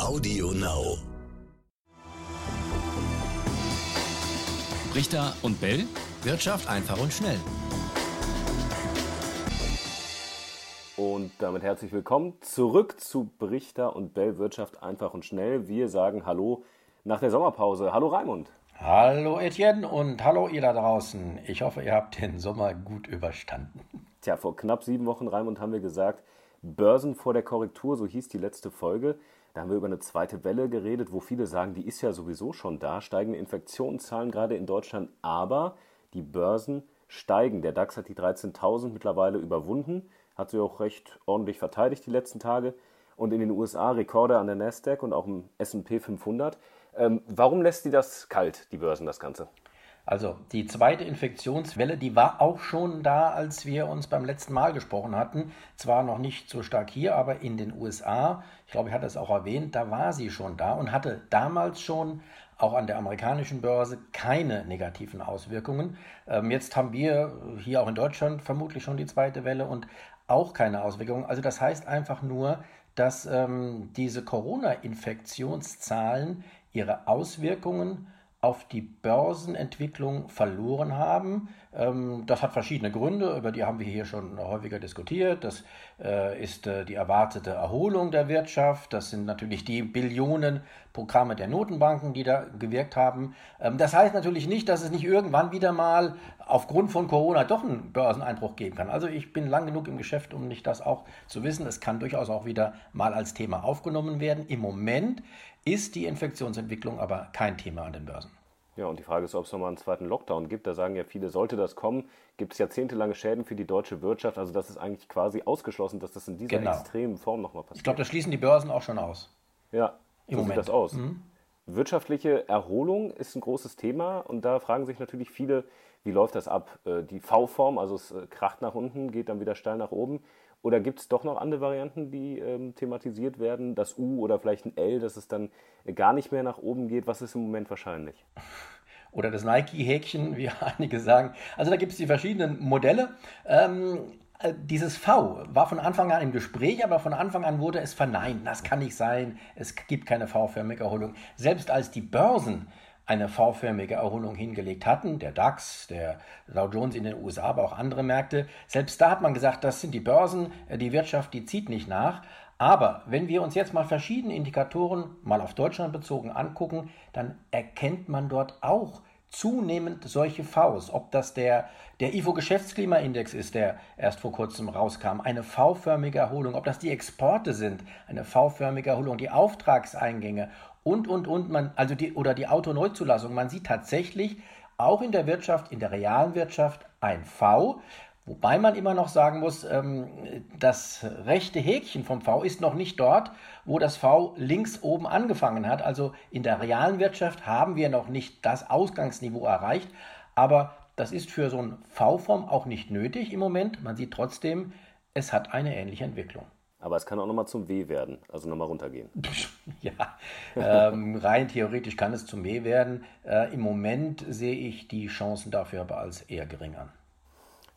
Audio Now. Richter und Bell. Wirtschaft einfach und schnell. Und damit herzlich willkommen zurück zu Brichter und Bell Wirtschaft einfach und schnell. Wir sagen Hallo nach der Sommerpause. Hallo Raimund. Hallo Etienne und hallo ihr da draußen. Ich hoffe, ihr habt den Sommer gut überstanden. Tja, vor knapp sieben Wochen, Raimund, haben wir gesagt, Börsen vor der Korrektur, so hieß die letzte Folge. Da haben wir über eine zweite Welle geredet, wo viele sagen, die ist ja sowieso schon da, steigende Infektionszahlen gerade in Deutschland, aber die Börsen steigen. Der DAX hat die 13.000 mittlerweile überwunden, hat sie auch recht ordentlich verteidigt die letzten Tage. Und in den USA Rekorde an der Nasdaq und auch im S&P 500. Ähm, warum lässt die das kalt, die Börsen, das Ganze? Also die zweite Infektionswelle, die war auch schon da, als wir uns beim letzten Mal gesprochen hatten. Zwar noch nicht so stark hier, aber in den USA, ich glaube, ich hatte es auch erwähnt, da war sie schon da und hatte damals schon auch an der amerikanischen Börse keine negativen Auswirkungen. Ähm, jetzt haben wir hier auch in Deutschland vermutlich schon die zweite Welle und auch keine Auswirkungen. Also das heißt einfach nur, dass ähm, diese Corona-Infektionszahlen ihre Auswirkungen auf die Börsenentwicklung verloren haben. Ähm, das hat verschiedene Gründe, über die haben wir hier schon häufiger diskutiert. Das äh, ist äh, die erwartete Erholung der Wirtschaft. Das sind natürlich die Billionen Programme der Notenbanken, die da gewirkt haben. Ähm, das heißt natürlich nicht, dass es nicht irgendwann wieder mal aufgrund von Corona doch einen Börseneinbruch geben kann. Also ich bin lang genug im Geschäft, um nicht das auch zu wissen. Es kann durchaus auch wieder mal als Thema aufgenommen werden. Im Moment ist die Infektionsentwicklung aber kein Thema an den Börsen. Ja, und die Frage ist, ob es nochmal einen zweiten Lockdown gibt. Da sagen ja viele, sollte das kommen, gibt es jahrzehntelange Schäden für die deutsche Wirtschaft. Also das ist eigentlich quasi ausgeschlossen, dass das in dieser genau. extremen Form nochmal passiert. Ich glaube, das schließen die Börsen auch schon aus. Ja, Im so Moment. sieht das aus. Mhm. Wirtschaftliche Erholung ist ein großes Thema und da fragen sich natürlich viele, wie läuft das ab? Äh, die V-Form, also es äh, kracht nach unten, geht dann wieder steil nach oben. Oder gibt es doch noch andere Varianten, die ähm, thematisiert werden? Das U oder vielleicht ein L, dass es dann gar nicht mehr nach oben geht? Was ist im Moment wahrscheinlich? Oder das Nike-Häkchen, wie einige sagen. Also da gibt es die verschiedenen Modelle. Ähm, äh, dieses V war von Anfang an im Gespräch, aber von Anfang an wurde es verneint. Das kann nicht sein. Es gibt keine V-förmige Erholung. Selbst als die Börsen eine V-förmige Erholung hingelegt hatten, der DAX, der Dow Jones in den USA, aber auch andere Märkte. Selbst da hat man gesagt, das sind die Börsen, äh, die Wirtschaft, die zieht nicht nach. Aber wenn wir uns jetzt mal verschiedene Indikatoren mal auf Deutschland bezogen angucken, dann erkennt man dort auch zunehmend solche Vs. Ob das der, der IFO-Geschäftsklimaindex ist, der erst vor kurzem rauskam, eine V-förmige Erholung, ob das die Exporte sind, eine V-förmige Erholung, die Auftragseingänge und, und, und, man, also die, oder die Autoneuzulassung. Man sieht tatsächlich auch in der Wirtschaft, in der realen Wirtschaft ein V, Wobei man immer noch sagen muss, ähm, das rechte Häkchen vom V ist noch nicht dort, wo das V links oben angefangen hat. Also in der realen Wirtschaft haben wir noch nicht das Ausgangsniveau erreicht. Aber das ist für so ein V-Form auch nicht nötig im Moment. Man sieht trotzdem, es hat eine ähnliche Entwicklung. Aber es kann auch nochmal zum W werden, also nochmal runtergehen. ja, ähm, rein theoretisch kann es zum W werden. Äh, Im Moment sehe ich die Chancen dafür aber als eher gering an.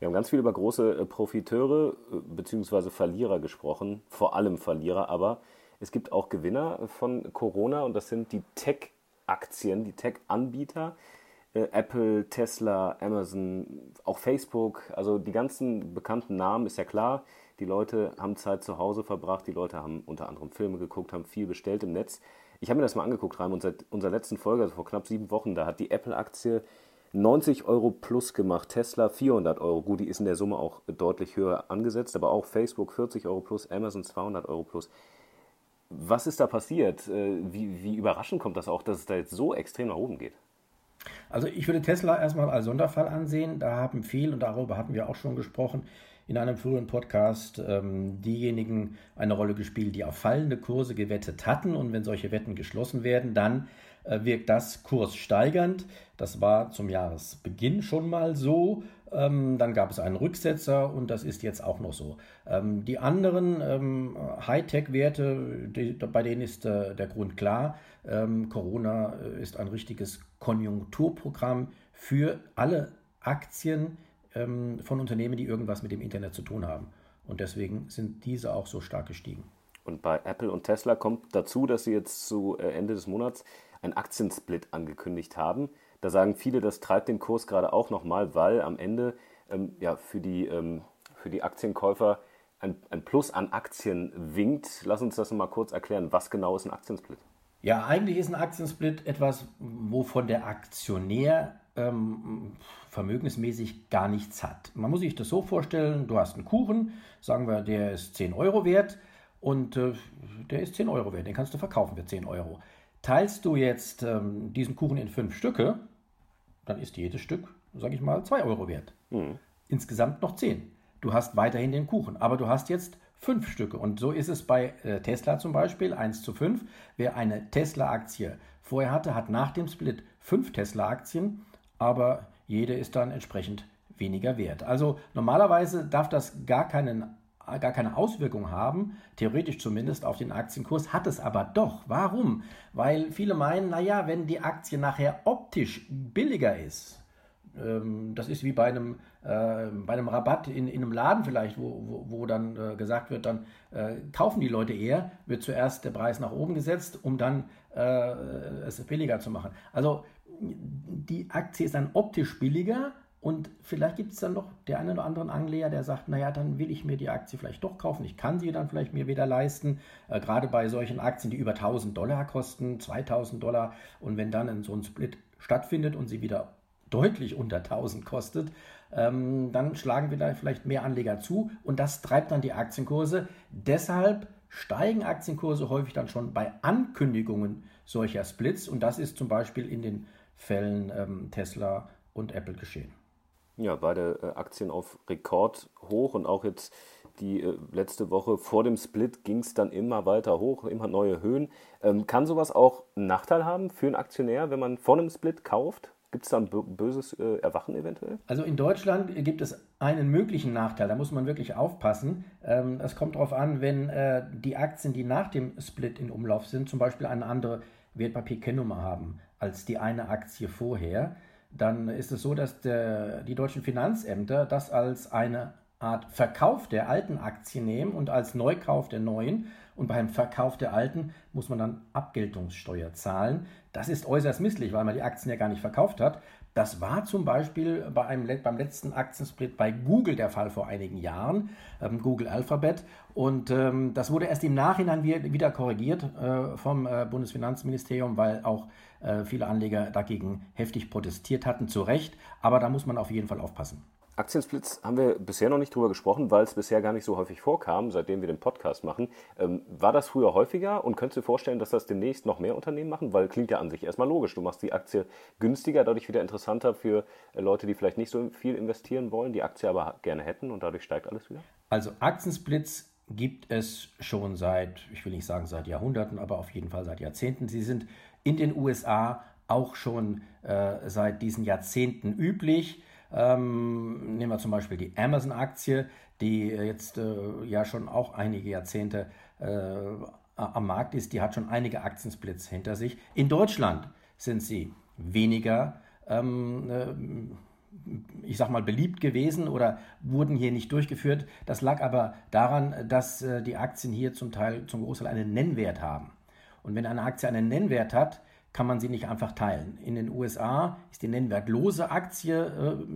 Wir haben ganz viel über große äh, Profiteure äh, bzw. Verlierer gesprochen, vor allem Verlierer, aber es gibt auch Gewinner von Corona und das sind die Tech-Aktien, die Tech-Anbieter. Apple, Tesla, Amazon, auch Facebook, also die ganzen bekannten Namen ist ja klar. Die Leute haben Zeit zu Hause verbracht, die Leute haben unter anderem Filme geguckt, haben viel bestellt im Netz. Ich habe mir das mal angeguckt, Raimund, seit unserer letzten Folge, also vor knapp sieben Wochen, da hat die Apple-Aktie 90 Euro plus gemacht, Tesla 400 Euro. Gut, die ist in der Summe auch deutlich höher angesetzt, aber auch Facebook 40 Euro plus, Amazon 200 Euro plus. Was ist da passiert? Äh, wie, wie überraschend kommt das auch, dass es da jetzt so extrem nach oben geht? Also ich würde Tesla erstmal als Sonderfall ansehen. Da haben viel, und darüber hatten wir auch schon gesprochen, in einem früheren Podcast ähm, diejenigen eine Rolle gespielt, die auf fallende Kurse gewettet hatten. Und wenn solche Wetten geschlossen werden, dann äh, wirkt das kurssteigernd. Das war zum Jahresbeginn schon mal so. Ähm, dann gab es einen Rücksetzer und das ist jetzt auch noch so. Ähm, die anderen ähm, Hightech-Werte, bei denen ist äh, der Grund klar. Corona äh, ist ein richtiges Konjunkturprogramm für alle Aktien von Unternehmen, die irgendwas mit dem Internet zu tun haben. Und deswegen sind diese auch so stark gestiegen. Und bei Apple und Tesla kommt dazu, dass sie jetzt zu äh, Ende des Monats einen Aktiensplit angekündigt haben. Da sagen viele, das treibt den Kurs gerade auch nochmal, weil am Ende ähm, ja, für, die, ähm, für die Aktienkäufer ein, ein Plus an Aktien winkt. Lass uns das mal kurz erklären. Was genau ist ein Aktiensplit? Ja, eigentlich ist ein Aktiensplit etwas, wovon der Aktionär ähm, vermögensmäßig gar nichts hat. Man muss sich das so vorstellen, du hast einen Kuchen, sagen wir, der ist 10 Euro wert und äh, der ist 10 Euro wert, den kannst du verkaufen für 10 Euro. Teilst du jetzt ähm, diesen Kuchen in fünf Stücke, dann ist jedes Stück, sage ich mal, 2 Euro wert. Mhm. Insgesamt noch 10. Du hast weiterhin den Kuchen, aber du hast jetzt fünf Stücke. Und so ist es bei äh, Tesla zum Beispiel, 1 zu 5. Wer eine Tesla-Aktie vorher hatte, hat nach dem Split fünf Tesla-Aktien aber jede ist dann entsprechend weniger wert. Also normalerweise darf das gar, keinen, gar keine Auswirkung haben, theoretisch zumindest auf den Aktienkurs, hat es aber doch. Warum? Weil viele meinen, naja, wenn die Aktie nachher optisch billiger ist, ähm, das ist wie bei einem, äh, bei einem Rabatt in, in einem Laden vielleicht, wo, wo, wo dann äh, gesagt wird, dann äh, kaufen die Leute eher, wird zuerst der Preis nach oben gesetzt, um dann äh, es billiger zu machen. Also die Aktie ist dann optisch billiger und vielleicht gibt es dann noch der eine oder andere Anleger, der sagt, naja, dann will ich mir die Aktie vielleicht doch kaufen. Ich kann sie dann vielleicht mir wieder leisten. Äh, gerade bei solchen Aktien, die über 1000 Dollar kosten, 2000 Dollar. Und wenn dann so ein Split stattfindet und sie wieder deutlich unter 1000 kostet, ähm, dann schlagen wir da vielleicht mehr Anleger zu und das treibt dann die Aktienkurse. Deshalb steigen Aktienkurse häufig dann schon bei Ankündigungen solcher Splits und das ist zum Beispiel in den Fällen ähm, Tesla und Apple geschehen. Ja, beide äh, Aktien auf Rekord hoch und auch jetzt die äh, letzte Woche vor dem Split ging es dann immer weiter hoch, immer neue Höhen. Ähm, kann sowas auch einen Nachteil haben für einen Aktionär, wenn man vor einem Split kauft? Gibt es da ein böses äh, Erwachen eventuell? Also in Deutschland gibt es einen möglichen Nachteil, da muss man wirklich aufpassen. Ähm, es kommt darauf an, wenn äh, die Aktien, die nach dem Split in Umlauf sind, zum Beispiel eine andere Wertpapierkennnummer haben als die eine Aktie vorher, dann ist es so, dass der, die deutschen Finanzämter das als eine Art Verkauf der alten Aktien nehmen und als Neukauf der neuen. Und beim Verkauf der alten muss man dann Abgeltungssteuer zahlen. Das ist äußerst misslich, weil man die Aktien ja gar nicht verkauft hat. Das war zum Beispiel bei einem, beim letzten Aktiensplit bei Google der Fall vor einigen Jahren, ähm, Google Alphabet. Und ähm, das wurde erst im Nachhinein wieder korrigiert äh, vom äh, Bundesfinanzministerium, weil auch äh, viele Anleger dagegen heftig protestiert hatten, zu Recht. Aber da muss man auf jeden Fall aufpassen. Aktiensplits haben wir bisher noch nicht drüber gesprochen, weil es bisher gar nicht so häufig vorkam, seitdem wir den Podcast machen. Ähm, war das früher häufiger und könntest du dir vorstellen, dass das demnächst noch mehr Unternehmen machen? Weil klingt ja an sich erstmal logisch. Du machst die Aktie günstiger, dadurch wieder interessanter für äh, Leute, die vielleicht nicht so viel investieren wollen, die Aktie aber gerne hätten und dadurch steigt alles wieder? Also Aktiensplits gibt es schon seit, ich will nicht sagen seit Jahrhunderten, aber auf jeden Fall seit Jahrzehnten. Sie sind in den USA auch schon äh, seit diesen Jahrzehnten üblich. Ähm, nehmen wir zum Beispiel die Amazon-Aktie, die jetzt äh, ja schon auch einige Jahrzehnte äh, am Markt ist. Die hat schon einige Aktiensplits hinter sich. In Deutschland sind sie weniger, ähm, äh, ich sag mal, beliebt gewesen oder wurden hier nicht durchgeführt. Das lag aber daran, dass äh, die Aktien hier zum Teil, zum Großteil einen Nennwert haben. Und wenn eine Aktie einen Nennwert hat, kann man sie nicht einfach teilen. In den USA ist die nennwertlose Aktie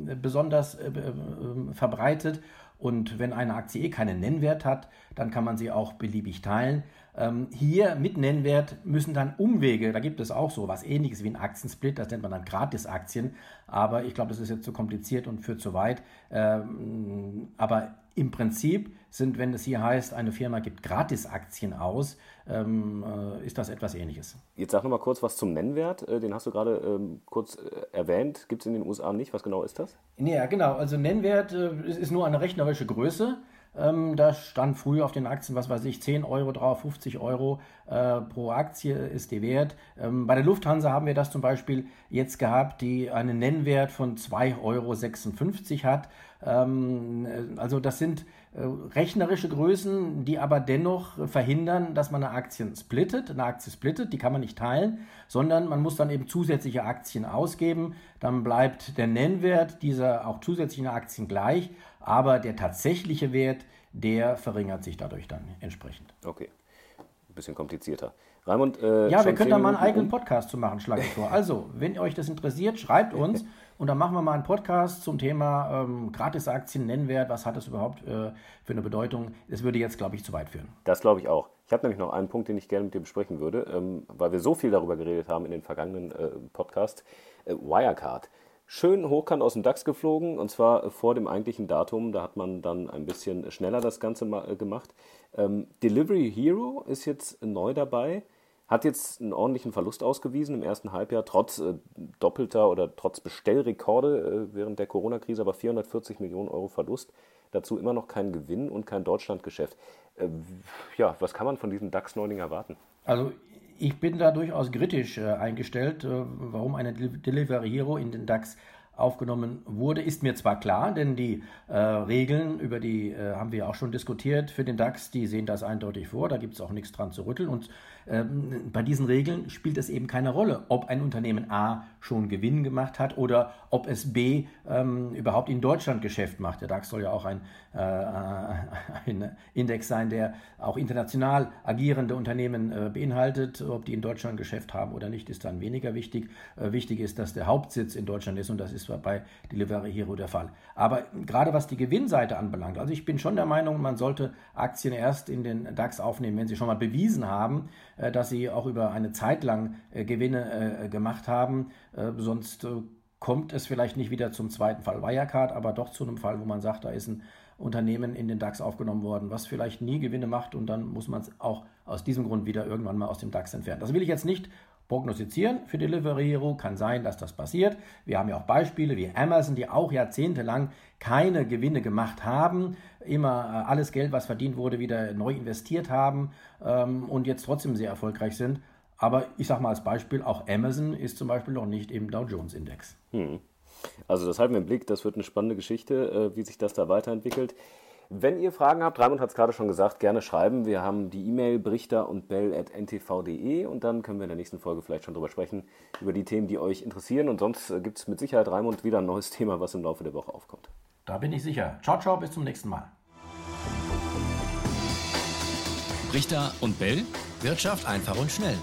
äh, besonders äh, äh, verbreitet und wenn eine Aktie eh keinen Nennwert hat, dann kann man sie auch beliebig teilen. Ähm, hier mit Nennwert müssen dann Umwege, da gibt es auch so was ähnliches wie ein Aktiensplit, das nennt man dann Gratisaktien, aber ich glaube, das ist jetzt zu kompliziert und führt zu weit. Ähm, aber im Prinzip sind, wenn es hier heißt, eine Firma gibt Gratisaktien aus, ähm, äh, ist das etwas Ähnliches. Jetzt sag noch mal kurz was zum Nennwert. Äh, den hast du gerade ähm, kurz äh, erwähnt. Gibt es in den USA nicht. Was genau ist das? Ja, genau. Also Nennwert äh, ist nur eine rechnerische Größe. Ähm, da stand früher auf den Aktien, was weiß ich, 10 Euro drauf, 50 Euro äh, pro Aktie ist die Wert. Ähm, bei der Lufthansa haben wir das zum Beispiel jetzt gehabt, die einen Nennwert von 2,56 Euro hat. Ähm, äh, also das sind äh, rechnerische Größen, die aber dennoch verhindern, dass man eine Aktie splittet. Eine Aktie splittet, die kann man nicht teilen, sondern man muss dann eben zusätzliche Aktien ausgeben. Dann bleibt der Nennwert dieser auch zusätzlichen Aktien gleich, aber der tatsächliche Wert, der verringert sich dadurch dann entsprechend. Okay. bisschen komplizierter. Raimund, äh, Ja, wir können da mal einen eigenen. Podcast zu machen, schlage ich vor. Also, wenn euch das interessiert, schreibt uns und dann machen wir mal einen Podcast zum Thema ähm, Gratisaktien, Nennwert, was hat das überhaupt äh, für eine Bedeutung. Das würde jetzt, glaube ich, zu weit führen. Das glaube ich auch. Ich habe nämlich noch einen Punkt, den ich gerne mit dir besprechen würde, ähm, weil wir so viel darüber geredet haben in den vergangenen äh, Podcasts. Äh, Wirecard schön hochkant aus dem DAX geflogen und zwar vor dem eigentlichen Datum. Da hat man dann ein bisschen schneller das Ganze äh, gemacht. Ähm, Delivery Hero ist jetzt neu dabei, hat jetzt einen ordentlichen Verlust ausgewiesen im ersten Halbjahr, trotz äh, doppelter oder trotz Bestellrekorde äh, während der Corona-Krise, aber 440 Millionen Euro Verlust. Dazu immer noch kein Gewinn und kein Deutschlandgeschäft. Äh, ja, was kann man von diesem DAX-Neuling erwarten? Also ich bin da durchaus kritisch äh, eingestellt, äh, warum eine Delivery Hero in den DAX aufgenommen wurde, ist mir zwar klar, denn die äh, Regeln, über die äh, haben wir auch schon diskutiert für den DAX, die sehen das eindeutig vor, da gibt es auch nichts dran zu rütteln. Und ähm, bei diesen Regeln spielt es eben keine Rolle, ob ein Unternehmen A schon Gewinn gemacht hat oder ob es B ähm, überhaupt in Deutschland Geschäft macht. Der DAX soll ja auch ein, äh, ein Index sein, der auch international agierende Unternehmen äh, beinhaltet. Ob die in Deutschland Geschäft haben oder nicht, ist dann weniger wichtig. Äh, wichtig ist, dass der Hauptsitz in Deutschland ist und das ist bei Delivery Hero der Fall. Aber gerade was die Gewinnseite anbelangt, also ich bin schon der Meinung, man sollte Aktien erst in den DAX aufnehmen, wenn sie schon mal bewiesen haben, äh, dass sie auch über eine Zeit lang äh, Gewinne äh, gemacht haben. Sonst kommt es vielleicht nicht wieder zum zweiten Fall Wirecard, aber doch zu einem Fall, wo man sagt, da ist ein Unternehmen in den DAX aufgenommen worden, was vielleicht nie Gewinne macht und dann muss man es auch aus diesem Grund wieder irgendwann mal aus dem DAX entfernen. Das will ich jetzt nicht prognostizieren für Delivery Hero. Kann sein, dass das passiert. Wir haben ja auch Beispiele wie Amazon, die auch jahrzehntelang keine Gewinne gemacht haben, immer äh, alles Geld, was verdient wurde, wieder neu investiert haben ähm, und jetzt trotzdem sehr erfolgreich sind. Aber ich sage mal als Beispiel, auch Amazon ist zum Beispiel noch nicht im Dow Jones Index. Hm. Also das halten wir im Blick, das wird eine spannende Geschichte, äh, wie sich das da weiterentwickelt. Wenn ihr Fragen habt, Raimund hat es gerade schon gesagt, gerne schreiben. Wir haben die E-Mail brichter und bell.ntv.de und dann können wir in der nächsten Folge vielleicht schon drüber sprechen, über die Themen, die euch interessieren. Und sonst äh, gibt es mit Sicherheit Raimund wieder ein neues Thema, was im Laufe der Woche aufkommt. Da bin ich sicher. Ciao, ciao, bis zum nächsten Mal. Brichter und Bell. Wirtschaft einfach und schnell.